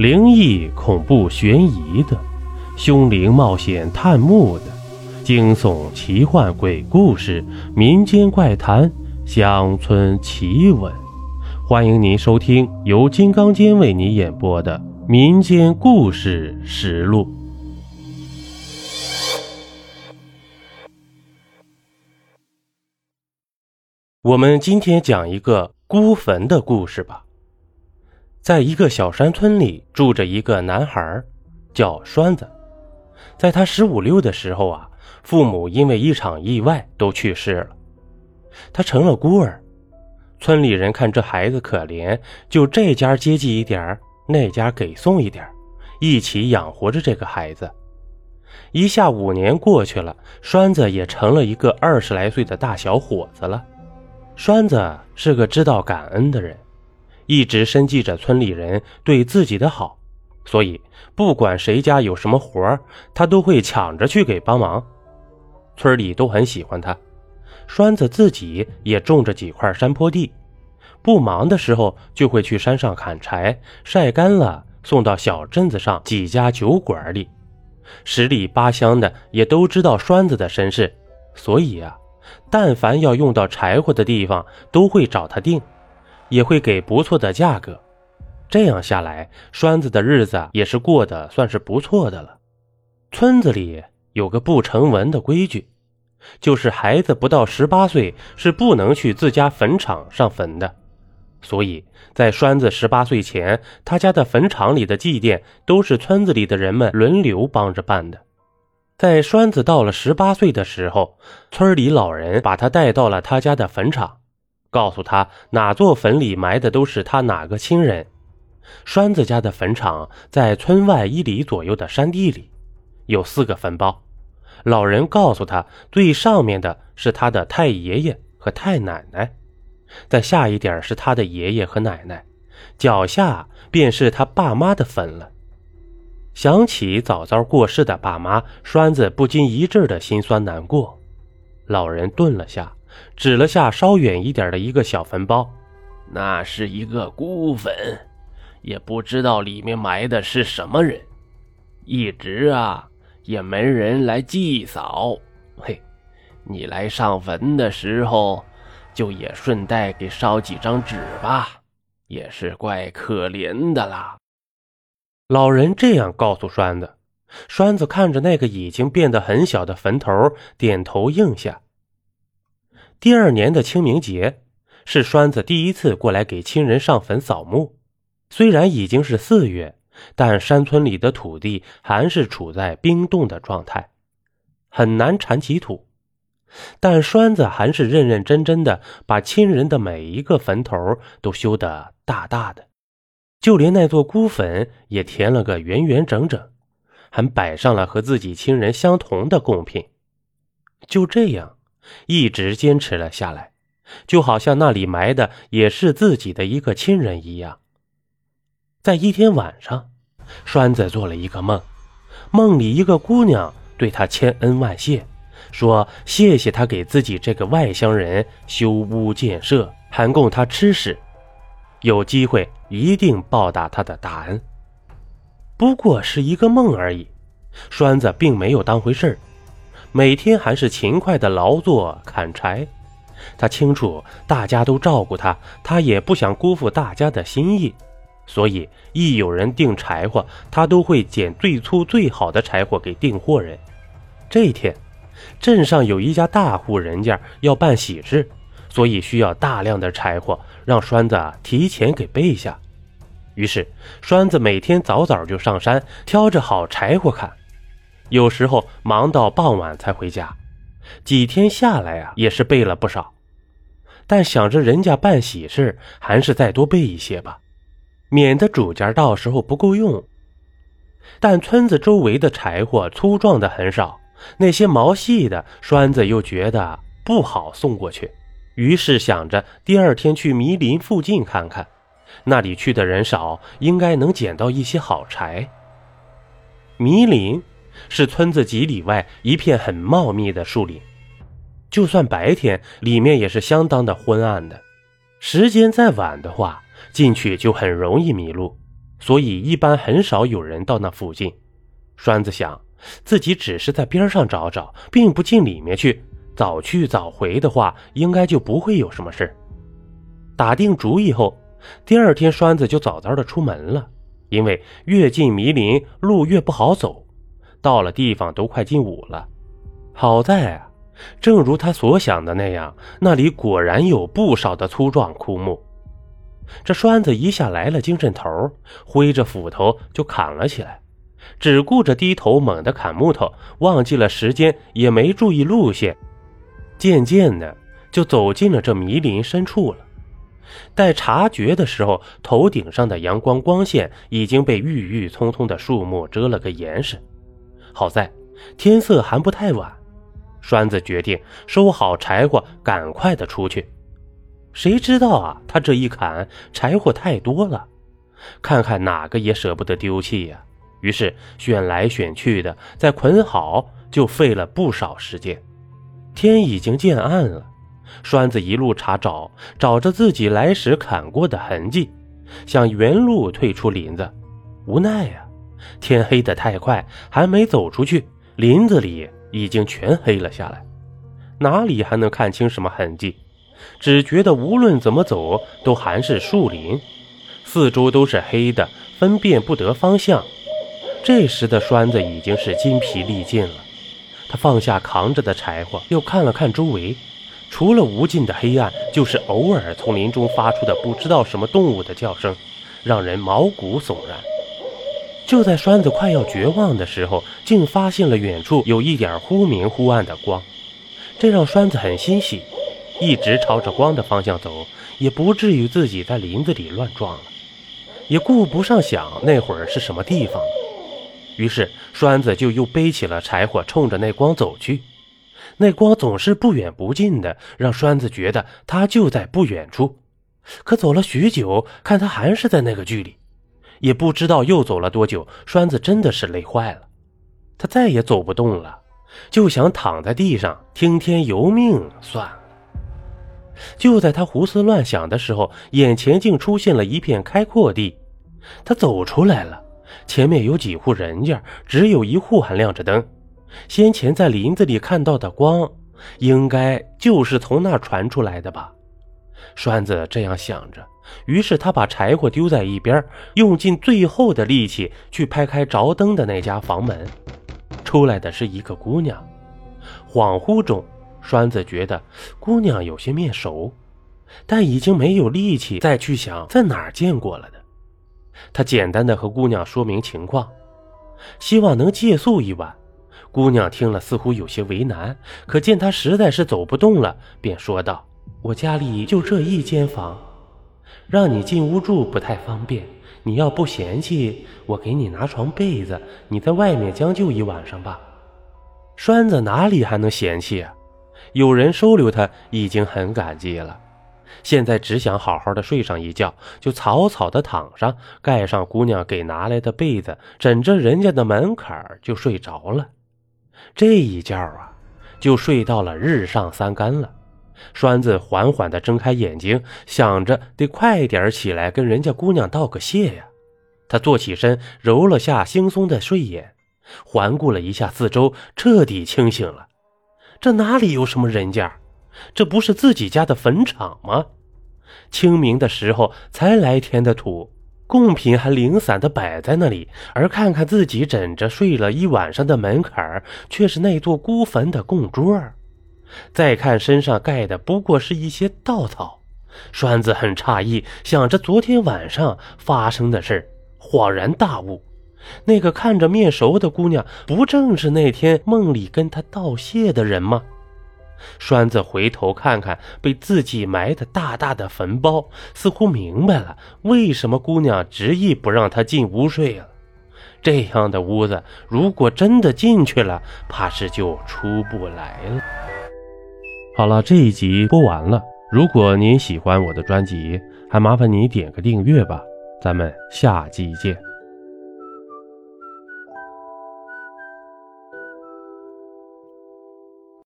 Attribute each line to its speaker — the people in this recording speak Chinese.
Speaker 1: 灵异、恐怖、悬疑的，凶灵冒险探墓的，惊悚、奇幻、鬼故事、民间怪谈、乡村奇闻，欢迎您收听由金刚间为你演播的《民间故事实录》。我们今天讲一个孤坟的故事吧。在一个小山村里，住着一个男孩，叫栓子。在他十五六的时候啊，父母因为一场意外都去世了，他成了孤儿。村里人看这孩子可怜，就这家接济一点那家给送一点一起养活着这个孩子。一下五年过去了，栓子也成了一个二十来岁的大小伙子了。栓子是个知道感恩的人。一直深记着村里人对自己的好，所以不管谁家有什么活他都会抢着去给帮忙。村里都很喜欢他。栓子自己也种着几块山坡地，不忙的时候就会去山上砍柴，晒干了送到小镇子上几家酒馆里。十里八乡的也都知道栓子的身世，所以啊，但凡要用到柴火的地方，都会找他订。也会给不错的价格，这样下来，栓子的日子也是过得算是不错的了。村子里有个不成文的规矩，就是孩子不到十八岁是不能去自家坟场上坟的。所以在栓子十八岁前，他家的坟场里的祭奠都是村子里的人们轮流帮着办的。在栓子到了十八岁的时候，村里老人把他带到了他家的坟场。告诉他哪座坟里埋的都是他哪个亲人。栓子家的坟场在村外一里左右的山地里，有四个坟包。老人告诉他，最上面的是他的太爷爷和太奶奶，再下一点是他的爷爷和奶奶，脚下便是他爸妈的坟了。想起早早过世的爸妈，栓子不禁一阵的心酸难过。老人顿了下。指了下稍远一点的一个小坟包，
Speaker 2: 那是一个孤坟，也不知道里面埋的是什么人，一直啊也没人来祭扫。嘿，你来上坟的时候，就也顺带给烧几张纸吧，也是怪可怜的啦。
Speaker 1: 老人这样告诉栓子，栓子看着那个已经变得很小的坟头，点头应下。第二年的清明节，是栓子第一次过来给亲人上坟扫墓。虽然已经是四月，但山村里的土地还是处在冰冻的状态，很难铲起土。但栓子还是认认真真的把亲人的每一个坟头都修得大大的，就连那座孤坟也填了个圆圆整整，还摆上了和自己亲人相同的贡品。就这样。一直坚持了下来，就好像那里埋的也是自己的一个亲人一样。在一天晚上，栓子做了一个梦，梦里一个姑娘对他千恩万谢，说谢谢他给自己这个外乡人修屋建设，还供他吃食，有机会一定报答他的大恩。不过是一个梦而已，栓子并没有当回事儿。每天还是勤快的劳作砍柴，他清楚大家都照顾他，他也不想辜负大家的心意，所以一有人订柴火，他都会捡最粗最好的柴火给订货人。这一天，镇上有一家大户人家要办喜事，所以需要大量的柴火，让栓子提前给备下。于是，栓子每天早早就上山，挑着好柴火砍。有时候忙到傍晚才回家，几天下来呀，也是备了不少。但想着人家办喜事，还是再多备一些吧，免得主家到时候不够用。但村子周围的柴火粗壮的很少，那些毛细的栓子又觉得不好送过去，于是想着第二天去迷林附近看看，那里去的人少，应该能捡到一些好柴。迷林。是村子几里外一片很茂密的树林，就算白天，里面也是相当的昏暗的。时间再晚的话，进去就很容易迷路。所以一般很少有人到那附近。栓子想，自己只是在边上找找，并不进里面去，早去早回的话，应该就不会有什么事打定主意后，第二天栓子就早早的出门了，因为越进迷林，路越不好走。到了地方都快进午了，好在啊，正如他所想的那样，那里果然有不少的粗壮枯木。这栓子一下来了精神头，挥着斧头就砍了起来，只顾着低头猛地砍木头，忘记了时间，也没注意路线。渐渐的就走进了这迷林深处了。待察觉的时候，头顶上的阳光光线已经被郁郁葱葱的树木遮了个严实。好在天色还不太晚，栓子决定收好柴火，赶快的出去。谁知道啊，他这一砍柴火太多了，看看哪个也舍不得丢弃呀。于是选来选去的，再捆好，就费了不少时间。天已经渐暗了，栓子一路查找，找着自己来时砍过的痕迹，想原路退出林子，无奈呀，天黑得太快，还没走出去，林子里已经全黑了下来，哪里还能看清什么痕迹？只觉得无论怎么走都还是树林，四周都是黑的，分辨不得方向。这时的栓子已经是筋疲力尽了，他放下扛着的柴火，又看了看周围，除了无尽的黑暗，就是偶尔从林中发出的不知道什么动物的叫声，让人毛骨悚然。就在栓子快要绝望的时候，竟发现了远处有一点忽明忽暗的光，这让栓子很欣喜。一直朝着光的方向走，也不至于自己在林子里乱撞了，也顾不上想那会儿是什么地方了。于是栓子就又背起了柴火，冲着那光走去。那光总是不远不近的，让栓子觉得他就在不远处。可走了许久，看他还是在那个距离，也不知道又走了多久，栓子真的是累坏了，他再也走不动了，就想躺在地上听天由命算了。就在他胡思乱想的时候，眼前竟出现了一片开阔地。他走出来了，前面有几户人家，只有一户还亮着灯。先前在林子里看到的光，应该就是从那传出来的吧？栓子这样想着，于是他把柴火丢在一边，用尽最后的力气去拍开着灯的那家房门。出来的是一个姑娘，恍惚中。栓子觉得姑娘有些面熟，但已经没有力气再去想在哪儿见过了的。他简单的和姑娘说明情况，希望能借宿一晚。姑娘听了似乎有些为难，可见他实在是走不动了，便说道：“我家里就这一间房，让你进屋住不太方便。你要不嫌弃，我给你拿床被子，你在外面将就一晚上吧。”栓子哪里还能嫌弃啊？有人收留他已经很感激了，现在只想好好的睡上一觉，就草草的躺上，盖上姑娘给拿来的被子，枕着人家的门槛就睡着了。这一觉啊，就睡到了日上三竿了。栓子缓缓的睁开眼睛，想着得快点起来跟人家姑娘道个谢呀。他坐起身，揉了下惺忪的睡眼，环顾了一下四周，彻底清醒了。这哪里有什么人家？这不是自己家的坟场吗？清明的时候才来填的土，贡品还零散的摆在那里，而看看自己枕着睡了一晚上的门槛却是那座孤坟的供桌再看身上盖的不过是一些稻草，栓子很诧异，想着昨天晚上发生的事恍然大悟。那个看着面熟的姑娘，不正是那天梦里跟他道谢的人吗？栓子回头看看被自己埋的大大的坟包，似乎明白了为什么姑娘执意不让他进屋睡了。这样的屋子，如果真的进去了，怕是就出不来了。好了，这一集播完了。如果您喜欢我的专辑，还麻烦您点个订阅吧。咱们下集见。